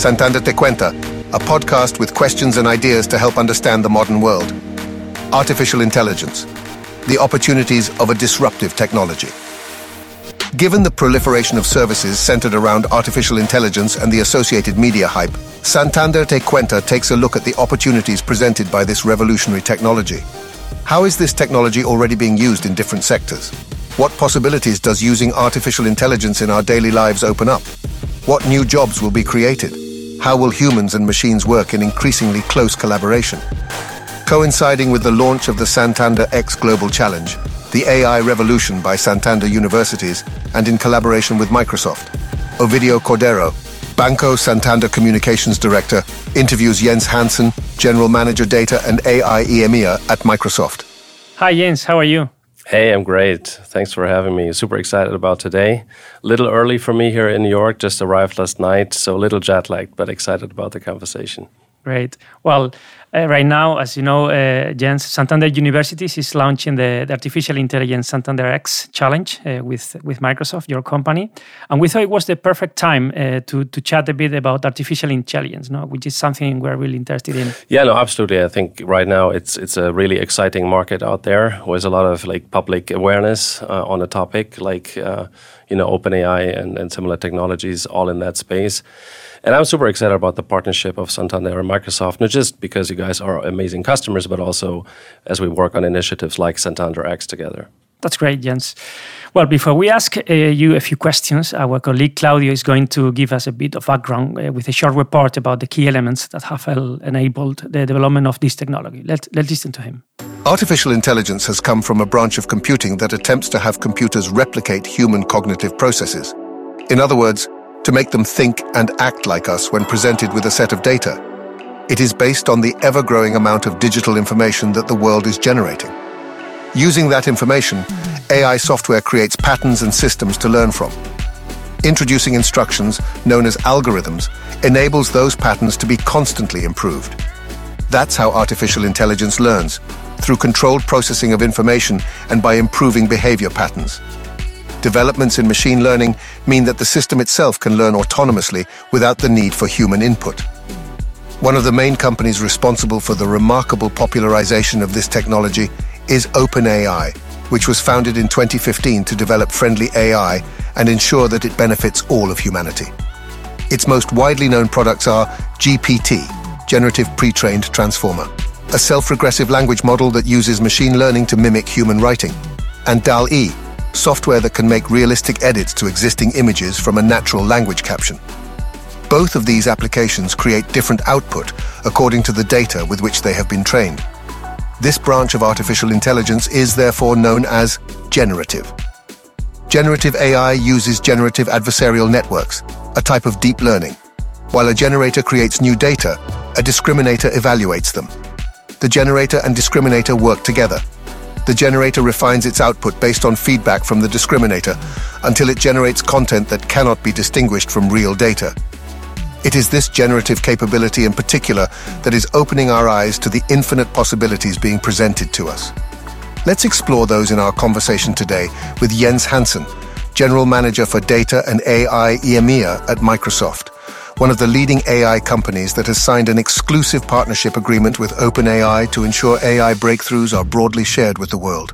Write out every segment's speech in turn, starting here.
Santander Te Cuenta, a podcast with questions and ideas to help understand the modern world. Artificial intelligence, the opportunities of a disruptive technology. Given the proliferation of services centered around artificial intelligence and the associated media hype, Santander Te Cuenta takes a look at the opportunities presented by this revolutionary technology. How is this technology already being used in different sectors? What possibilities does using artificial intelligence in our daily lives open up? What new jobs will be created? How will humans and machines work in increasingly close collaboration? Coinciding with the launch of the Santander X Global Challenge, the AI Revolution by Santander Universities, and in collaboration with Microsoft, Ovidio Cordero, Banco Santander Communications Director, interviews Jens Hansen, General Manager Data and AI EMEA at Microsoft. Hi, Jens. How are you? Hey, I'm great. Thanks for having me. Super excited about today. A little early for me here in New York, just arrived last night, so a little jet lagged, but excited about the conversation. Great. Well, uh, right now, as you know, uh, Jens, Santander Universities is launching the, the Artificial Intelligence Santander X Challenge uh, with with Microsoft, your company, and we thought it was the perfect time uh, to to chat a bit about artificial intelligence, no? which is something we're really interested in. Yeah, no, absolutely. I think right now it's it's a really exciting market out there. There's a lot of like public awareness uh, on the topic, like uh, you know, OpenAI and, and similar technologies, all in that space. And I'm super excited about the partnership of Santander and Microsoft, not just because you guys are amazing customers, but also as we work on initiatives like Santander X together. That's great, Jens. Well, before we ask uh, you a few questions, our colleague Claudio is going to give us a bit of background uh, with a short report about the key elements that have enabled the development of this technology. Let, let's listen to him. Artificial intelligence has come from a branch of computing that attempts to have computers replicate human cognitive processes. In other words, to make them think and act like us when presented with a set of data. It is based on the ever-growing amount of digital information that the world is generating. Using that information, AI software creates patterns and systems to learn from. Introducing instructions, known as algorithms, enables those patterns to be constantly improved. That's how artificial intelligence learns, through controlled processing of information and by improving behavior patterns. Developments in machine learning mean that the system itself can learn autonomously without the need for human input. One of the main companies responsible for the remarkable popularization of this technology is OpenAI, which was founded in 2015 to develop friendly AI and ensure that it benefits all of humanity. Its most widely known products are GPT, Generative Pre-trained Transformer, a self-regressive language model that uses machine learning to mimic human writing, and DALL-E, software that can make realistic edits to existing images from a natural language caption. Both of these applications create different output according to the data with which they have been trained. This branch of artificial intelligence is therefore known as generative. Generative AI uses generative adversarial networks, a type of deep learning. While a generator creates new data, a discriminator evaluates them. The generator and discriminator work together, the generator refines its output based on feedback from the discriminator until it generates content that cannot be distinguished from real data. It is this generative capability in particular that is opening our eyes to the infinite possibilities being presented to us. Let's explore those in our conversation today with Jens Hansen, General Manager for Data and AI EMEA at Microsoft one of the leading AI companies that has signed an exclusive partnership agreement with OpenAI to ensure AI breakthroughs are broadly shared with the world.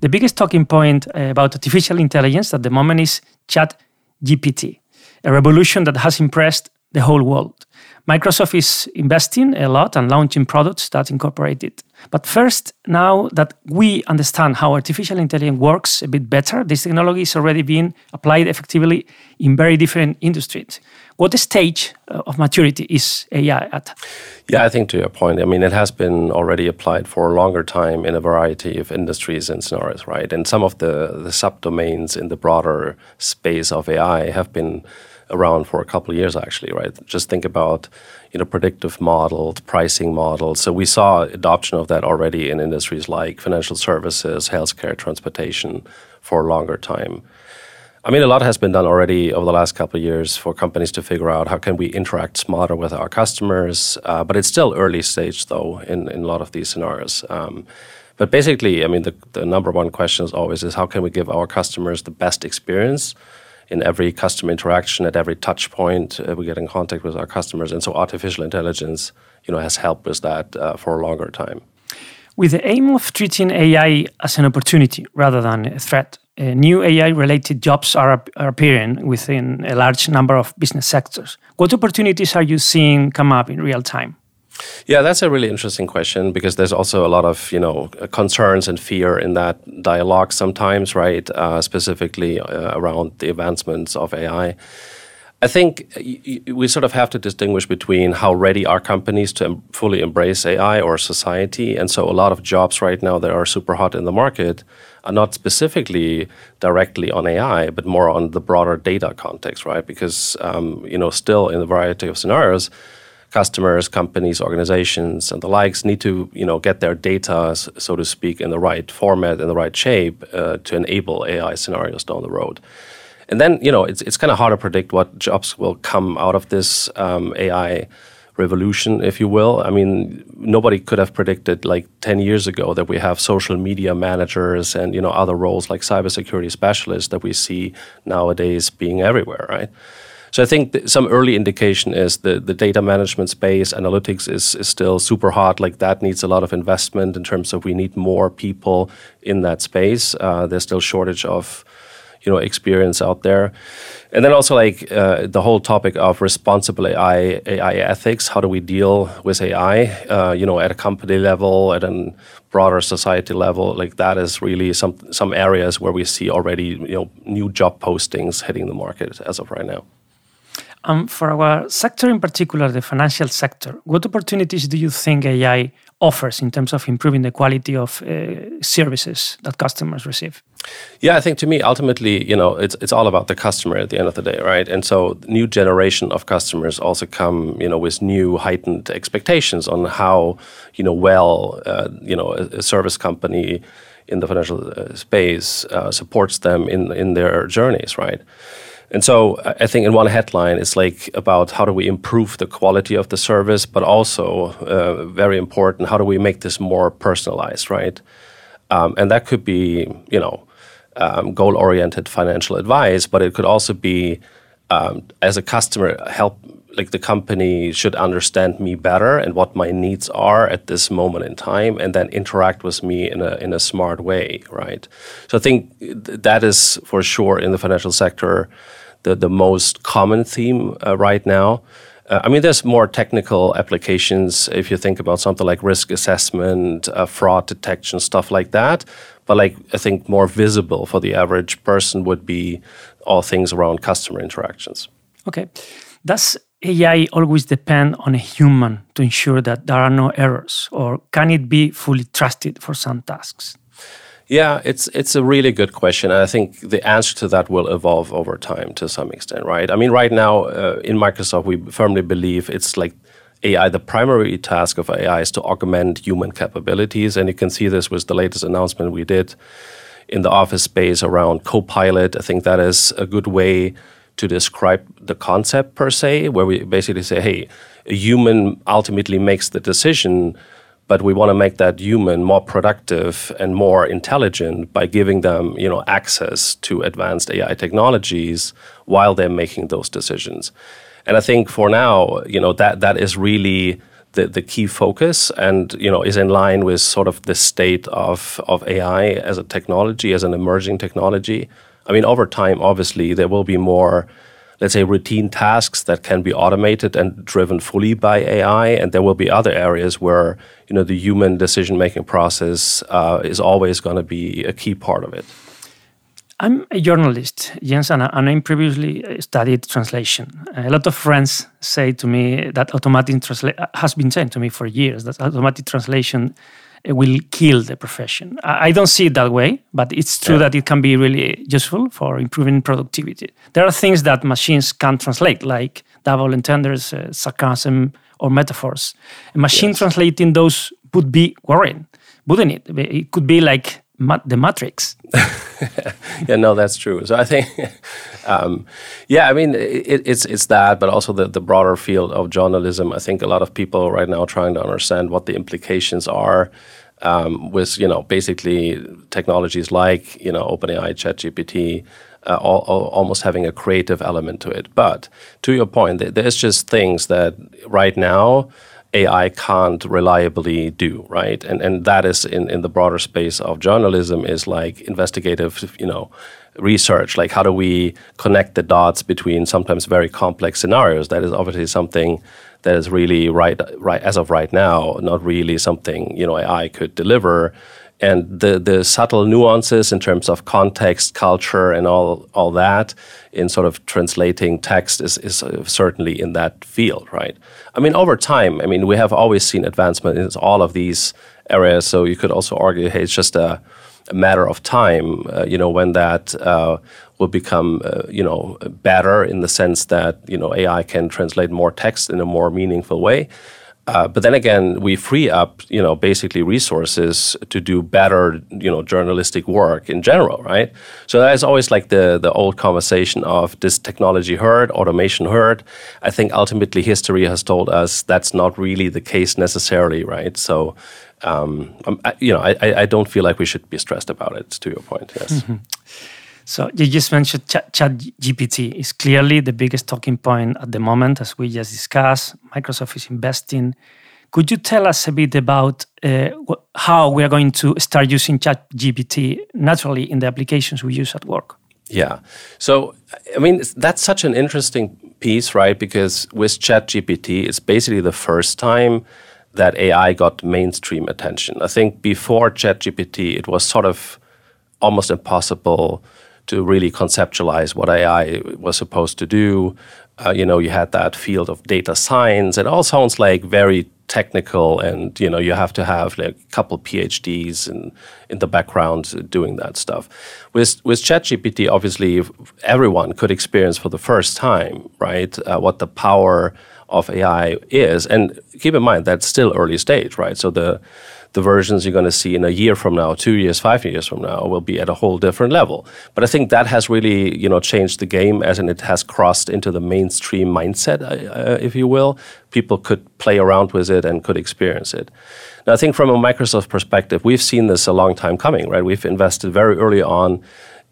The biggest talking point uh, about artificial intelligence at the moment is ChatGPT, a revolution that has impressed the whole world. Microsoft is investing a lot and launching products that incorporate it. But first, now that we understand how artificial intelligence works a bit better, this technology is already being applied effectively in very different industries. What stage uh, of maturity is AI at? Yeah, I think to your point, I mean, it has been already applied for a longer time in a variety of industries and scenarios, right? And some of the, the subdomains in the broader space of AI have been around for a couple of years actually right just think about you know predictive models pricing models so we saw adoption of that already in industries like financial services healthcare transportation for a longer time I mean, a lot has been done already over the last couple of years for companies to figure out how can we interact smarter with our customers. Uh, but it's still early stage, though, in, in a lot of these scenarios. Um, but basically, I mean, the, the number one question is always is how can we give our customers the best experience in every customer interaction, at every touch point, uh, we get in contact with our customers. And so artificial intelligence, you know, has helped with that uh, for a longer time. With the aim of treating AI as an opportunity rather than a threat, uh, new AI related jobs are, are, appearing within a large number of business sectors. What opportunities are you seeing come up in real time? Yeah, that's a really interesting question because there's also a lot of you know concerns and fear in that dialogue sometimes, right? Uh, specifically uh, around the advancements of AI. I think we sort of have to distinguish between how ready are companies to fully embrace AI or society. And so a lot of jobs right now that are super hot in the market are not specifically directly on AI, but more on the broader data context, right? Because, um, you know, still in a variety of scenarios, customers, companies, organizations, and the likes need to, you know, get their data, so to speak, in the right format, in the right shape uh, to enable AI scenarios down the road. And then, you know, it's, it's kind of hard to predict what jobs will come out of this um, AI revolution, if you will. I mean, nobody could have predicted like 10 years ago that we have social media managers and, you know, other roles like cybersecurity specialists that we see nowadays being everywhere, right? So I think some early indication is the, the data management space, analytics is, is still super hot. Like that needs a lot of investment in terms of we need more people in that space. Uh, there's still shortage of you know experience out there and then also like uh, the whole topic of responsible AI, AI ethics. How do we deal with AI? Uh, you know, at a company level, at a broader society level, like that is really some some areas where we see already you know new job postings hitting the market as of right now. Um, for our sector in particular, the financial sector, what opportunities do you think AI offers in terms of improving the quality of uh, services that customers receive? Yeah, I think to me, ultimately, you know, it's it's all about the customer at the end of the day, right? And so, new generation of customers also come, you know, with new heightened expectations on how, you know, well, uh, you know, a, a, service company in the financial uh, space uh, supports them in in their journeys, right? And so I think in one headline, it's like about how do we improve the quality of the service, but also uh, very important, how do we make this more personalized, right? Um, and that could be, you know, um, goal-oriented financial advice, but it could also be um, as a customer help like the company should understand me better and what my needs are at this moment in time and then interact with me in a in a smart way right so i think that is for sure in the financial sector the the most common theme uh, right now uh, I mean, there's more technical applications if you think about something like risk assessment, uh, fraud detection, stuff like that. But like, I think more visible for the average person would be all things around customer interactions. Okay. Does AI always depend on a human to ensure that there are no errors, or can it be fully trusted for some tasks? Yeah, it's it's a really good question. And I think the answer to that will evolve over time to some extent, right? I mean, right now uh, in Microsoft, we firmly believe it's like AI. The primary task of AI is to augment human capabilities, and you can see this with the latest announcement we did in the office space around Copilot. I think that is a good way to describe the concept per se, where we basically say, hey, a human ultimately makes the decision but we want to make that human more productive and more intelligent by giving them you know access to advanced AI technologies while they're making those decisions. And I think for now, you know that that is really the, the key focus and you know is in line with sort of the state of, of AI as a technology, as an emerging technology. I mean, over time, obviously, there will be more let's say routine tasks that can be automated and driven fully by AI, and there will be other areas where you know the human decision making process uh, is always going to be a key part of it. I'm a journalist, Jens, and I previously studied translation. A lot of friends say to me that automatic translation has been saying to me for years that automatic translation will kill the profession. I don't see it that way, but it's true yeah. that it can be really useful for improving productivity. There are things that machines can't translate, like double entendres, uh, sarcasm, or metaphors. A machine yes. translating those would be worrying, wouldn't it? It could be like the Matrix. yeah, no, that's true. So I think, um, yeah, I mean, it, it's it's that, but also the the broader field of journalism. I think a lot of people right now are trying to understand what the implications are um, with you know basically technologies like you know OpenAI, ChatGPT. uh, all, all, almost having a creative element to it. But to your point, there's just things that right now AI can't reliably do, right? And and that is in, in the broader space of journalism is like investigative, you know, research. Like how do we connect the dots between sometimes very complex scenarios? That is obviously something that is really right right as of right now, not really something, you know, AI could deliver and the the subtle nuances in terms of context, culture, and all all that in sort of translating text is is certainly in that field, right? I mean, over time, I mean, we have always seen advancement in all of these areas. So you could also argue, hey, it's just a, a matter of time, uh, you know, when that uh, will become, uh, you know, better in the sense that you know AI can translate more text in a more meaningful way. Uh, but then again, we free up, you know, basically resources to do better, you know, journalistic work in general, right? So that is always like the the old conversation of this technology hurt, automation hurt. I think ultimately history has told us that's not really the case necessarily, right? So, um, um I, you know, I, I don't feel like we should be stressed about it. To your point, yes. Mm -hmm. So you just mentioned Chat, Chat GPT is clearly the biggest talking point at the moment, as we just discussed. Microsoft is investing. Could you tell us a bit about uh, how we are going to start using Chat GPT naturally in the applications we use at work? Yeah. So, I mean, that's such an interesting piece, right? Because with ChatGPT, it's basically the first time that AI got mainstream attention. I think before ChatGPT, it was sort of almost impossible to really conceptualize what AI was supposed to do. Uh, you know, you had that field of data science. It all sounds like very technical, and you know, you have to have like a couple PhDs in in the background doing that stuff. With with ChatGPT, obviously, everyone could experience for the first time, right, uh, what the power of AI is. And keep in mind that's still early stage, right? So the the versions you're going to see in a year from now, two years, five years from now, will be at a whole different level. But I think that has really, you know, changed the game as in it has crossed into the mainstream mindset, uh, uh, if you will. People could play around with it and could experience it. Now, I think from a Microsoft perspective, we've seen this a long time coming, right? We've invested very early on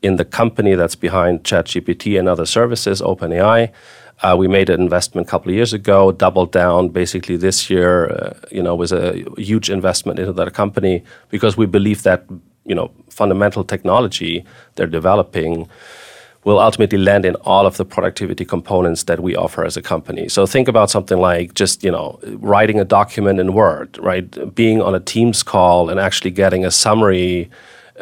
in the company that's behind ChatGPT and other services, OpenAI. Uh, we made an investment a couple of years ago, doubled down basically this year, uh, you know, was a huge investment into that company because we believe that, you know, fundamental technology they're developing will ultimately land in all of the productivity components that we offer as a company. So think about something like just, you know, writing a document in Word, right? Being on a Teams call and actually getting a summary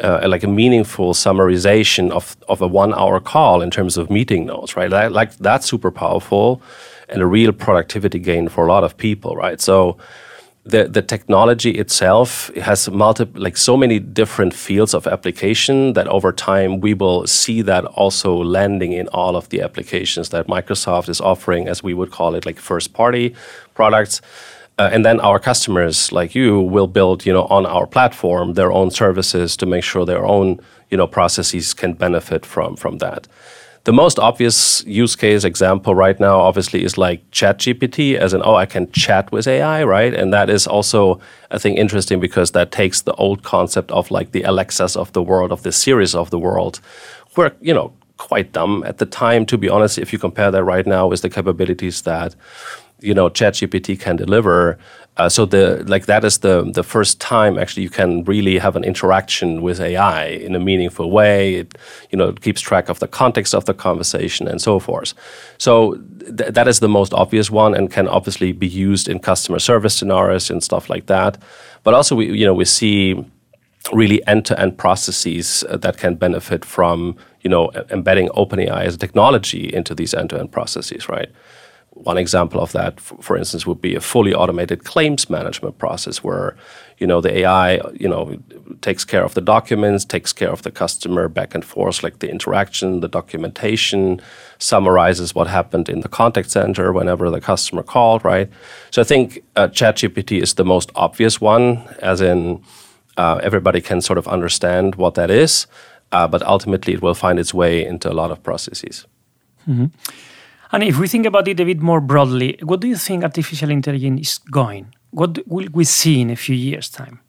uh, like a meaningful summarization of, of a one hour call in terms of meeting notes, right? That, like that's super powerful and a real productivity gain for a lot of people, right? So the the technology itself has multiple like so many different fields of application that over time we will see that also landing in all of the applications that Microsoft is offering as we would call it like first party products uh, and then our customers like you will build, you know, on our platform their own services to make sure their own, you know, processes can benefit from from that. The most obvious use case example right now, obviously, is like ChatGPT, as in, oh, I can chat with AI, right? And that is also, I think, interesting because that takes the old concept of like the Alexas of the world, of the Siris of the world, were, you know, quite dumb at the time, to be honest, if you compare that right now with the capabilities that you know ChatGPT can deliver. Uh, so the like that is the the first time actually you can really have an interaction with AI in a meaningful way. It you know it keeps track of the context of the conversation and so forth. So th that is the most obvious one and can obviously be used in customer service scenarios and stuff like that. But also we you know we see really end-to-end processes uh, that can benefit from you know embedding OpenAI as a technology into these end-to-end -end processes, right? One example of that, for instance, would be a fully automated claims management process where, you know, the AI, you know, takes care of the documents, takes care of the customer back and forth, like the interaction, the documentation, summarizes what happened in the contact center whenever the customer called, right? So I think uh, ChatGPT is the most obvious one, as in uh, everybody can sort of understand what that is, uh, but ultimately it will find its way into a lot of processes. Mm -hmm. And if we think about it a bit more broadly, what do you think artificial intelligence is going? What will we see in a few years' time?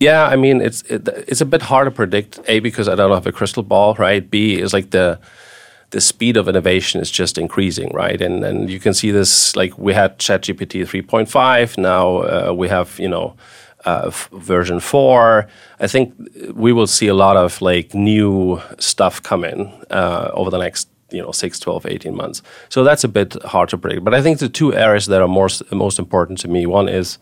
Yeah, I mean it's it, it's a bit hard to predict. A because I don't have a crystal ball, right? B is like the the speed of innovation is just increasing, right? And and you can see this like we had ChatGPT 3.5. Now uh, we have you know uh, version four. I think we will see a lot of like new stuff coming uh, over the next you know 6 12 18 months. So that's a bit hard to predict. But i think the two areas that are most most important to me one is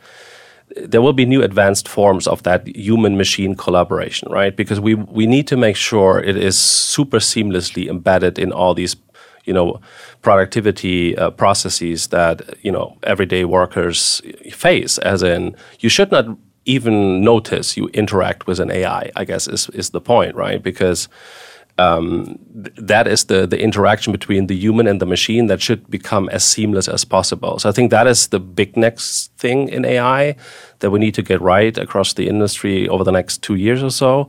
there will be new advanced forms of that human machine collaboration right? Because we we need to make sure it is super seamlessly embedded in all these you know productivity uh, processes that you know everyday workers face as in you should not even notice you interact with an AI, I guess is is the point, right? Because um, th that is the the interaction between the human and the machine that should become as seamless as possible. So I think that is the big next thing in AI that we need to get right across the industry over the next two years or so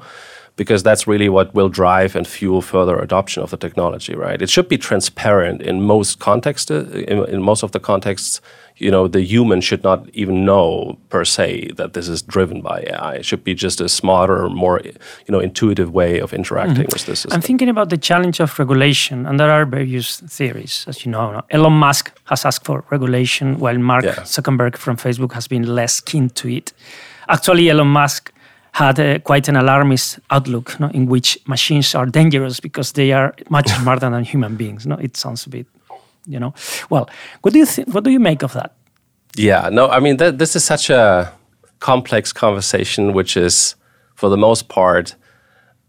because that's really what will drive and fuel further adoption of the technology, right? It should be transparent in most contexts, in, in, most of the contexts. You know, the human should not even know per se that this is driven by AI. It should be just a smarter, more you know, intuitive way of interacting mm with this. System. I'm thinking about the challenge of regulation, and there are various theories, as you know. Elon Musk has asked for regulation, while Mark yeah. Zuckerberg from Facebook has been less keen to it. Actually, Elon Musk had a, quite an alarmist outlook no, in which machines are dangerous because they are much smarter than human beings. No, it sounds a bit, you know. Well, what do you think? What do you make of that? Yeah, no, I mean th this is such a complex conversation, which is for the most part.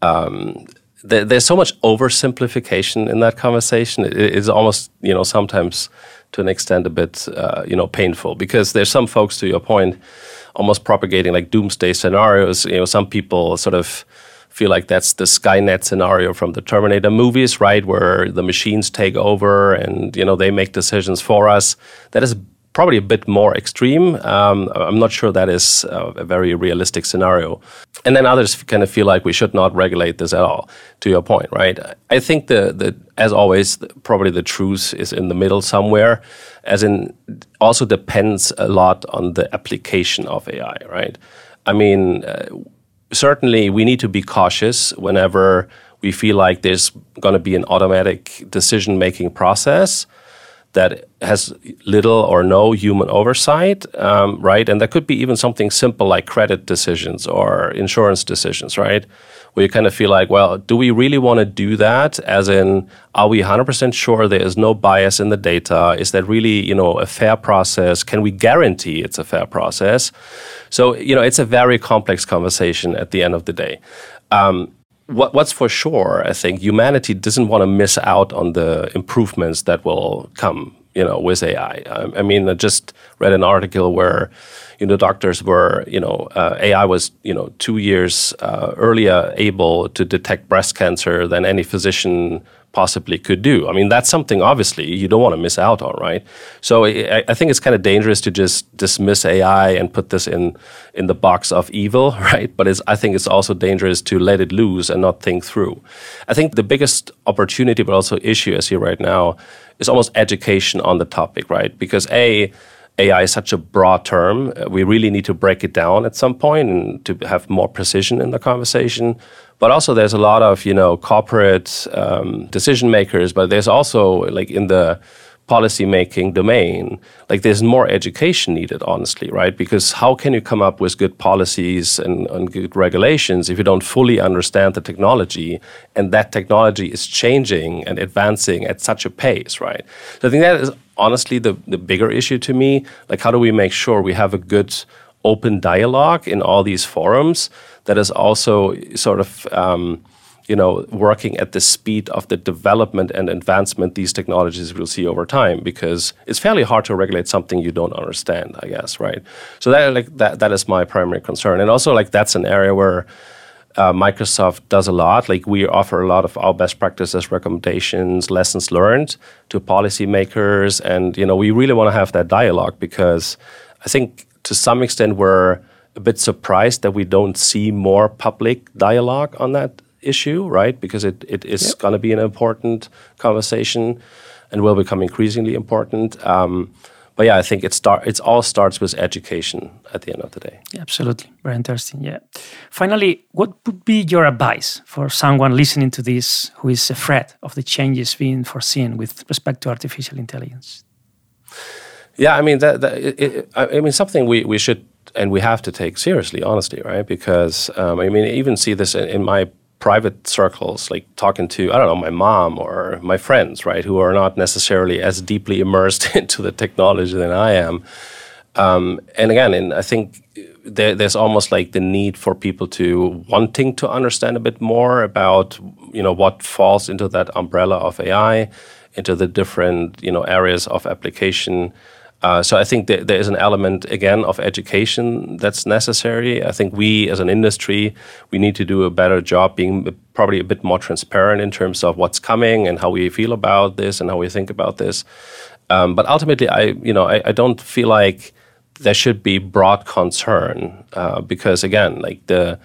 Um, th there's so much oversimplification in that conversation. It is almost, you know, sometimes to an extent a bit, uh, you know, painful because there's some folks, to your point, almost propagating like doomsday scenarios. You know, some people sort of feel like that's the Skynet scenario from the Terminator movies, right, where the machines take over and you know they make decisions for us. That is probably a bit more extreme. Um, I'm not sure that is uh, a very realistic scenario. And then others kind of feel like we should not regulate this at all. To your point, right? I think the the as always, probably the truth is in the middle somewhere. As in, also depends a lot on the application of AI, right? I mean, uh, certainly we need to be cautious whenever we feel like there's going to be an automatic decision making process that has little or no human oversight, um, right? And that could be even something simple like credit decisions or insurance decisions, right? Where you kind of feel like, well, do we really want to do that? As in, are we 100% sure there is no bias in the data? Is that really, you know, a fair process? Can we guarantee it's a fair process? So, you know, it's a very complex conversation at the end of the day. Um, what, what's for sure, I think humanity doesn't want to miss out on the improvements that will come, you know, with AI. I, I mean, I just read an article where, you know, doctors were, you know, uh, AI was, you know, two years uh, earlier able to detect breast cancer than any physician possibly could do. I mean, that's something obviously you don't want to miss out on, right? So I, I think it's kind of dangerous to just dismiss AI and put this in in the box of evil, right? But I think it's also dangerous to let it loose and not think through. I think the biggest opportunity, but also issue, I see right now, is almost education on the topic, right? Because a AI is such a broad term. We really need to break it down at some point and to have more precision in the conversation. But also, there's a lot of you know corporate um, decision makers, but there's also like in the policy making domain, like there's more education needed, honestly, right? Because how can you come up with good policies and, and, good regulations if you don't fully understand the technology and that technology is changing and advancing at such a pace, right? So I think that is honestly the, the bigger issue to me. Like, how do we make sure we have a good open dialogue in all these forums that is also sort of um, you know working at the speed of the development and advancement these technologies will see over time because it's fairly hard to regulate something you don't understand i guess right? So that like that that is my primary concern. And also like that's an area where uh, Microsoft does a lot. Like we offer a lot of our best practices, recommendations, lessons learned to policymakers, and you know we really want to have that dialogue because I think to some extent we're a bit surprised that we don't see more public dialogue on that issue, right? Because it, it is yep. going to be an important conversation and will become increasingly important. Um, but yeah, I think it start it all starts with education at the end of the day. Yeah, absolutely, very interesting. Yeah. Finally, what would be your advice for someone listening to this who is afraid of the changes being foreseen with respect to artificial intelligence? Yeah, I mean that. that it, it, I mean something we we should and we have to take seriously, honestly, right? Because um, I mean, I even see this in, in my private circles, like talking to, I don't know, my mom or my friends, right, who are not necessarily as deeply immersed into the technology than I am. Um, and again, and I think there, there's almost like the need for people to wanting to understand a bit more about, you know, what falls into that umbrella of AI, into the different, you know, areas of application. Uh, so I think there is an element again of education that's necessary. I think we, as an industry, we need to do a better job being probably a bit more transparent in terms of what's coming and how we feel about this and how we think about this. Um, but ultimately, I you know I, I, don't feel like there should be broad concern uh, because again, like the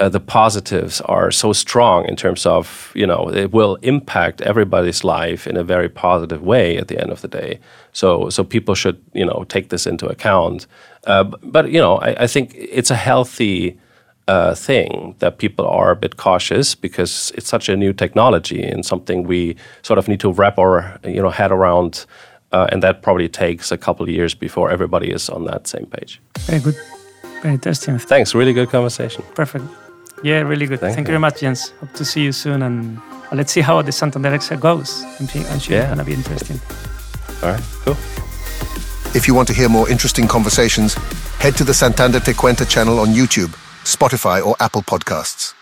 uh, the positives are so strong in terms of you know it will impact everybody's life in a very positive way at the end of the day. So so people should you know take this into account. Uh, but you know I, I, think it's a healthy uh, thing that people are a bit cautious because it's such a new technology and something we sort of need to wrap our you know head around. Uh, and that probably takes a couple of years before everybody is on that same page. Very good. Very interesting. Thanks. Really good conversation. Perfect. Yeah, really good. Thank, Thank you very much, Jens. Hope to see you soon. And let's see how the Santander Excel goes. I'm, I'm sure yeah. it's going to be interesting. All right, cool. If you want to hear more interesting conversations, head to the Santander Te Cuenta channel on YouTube, Spotify, or Apple Podcasts.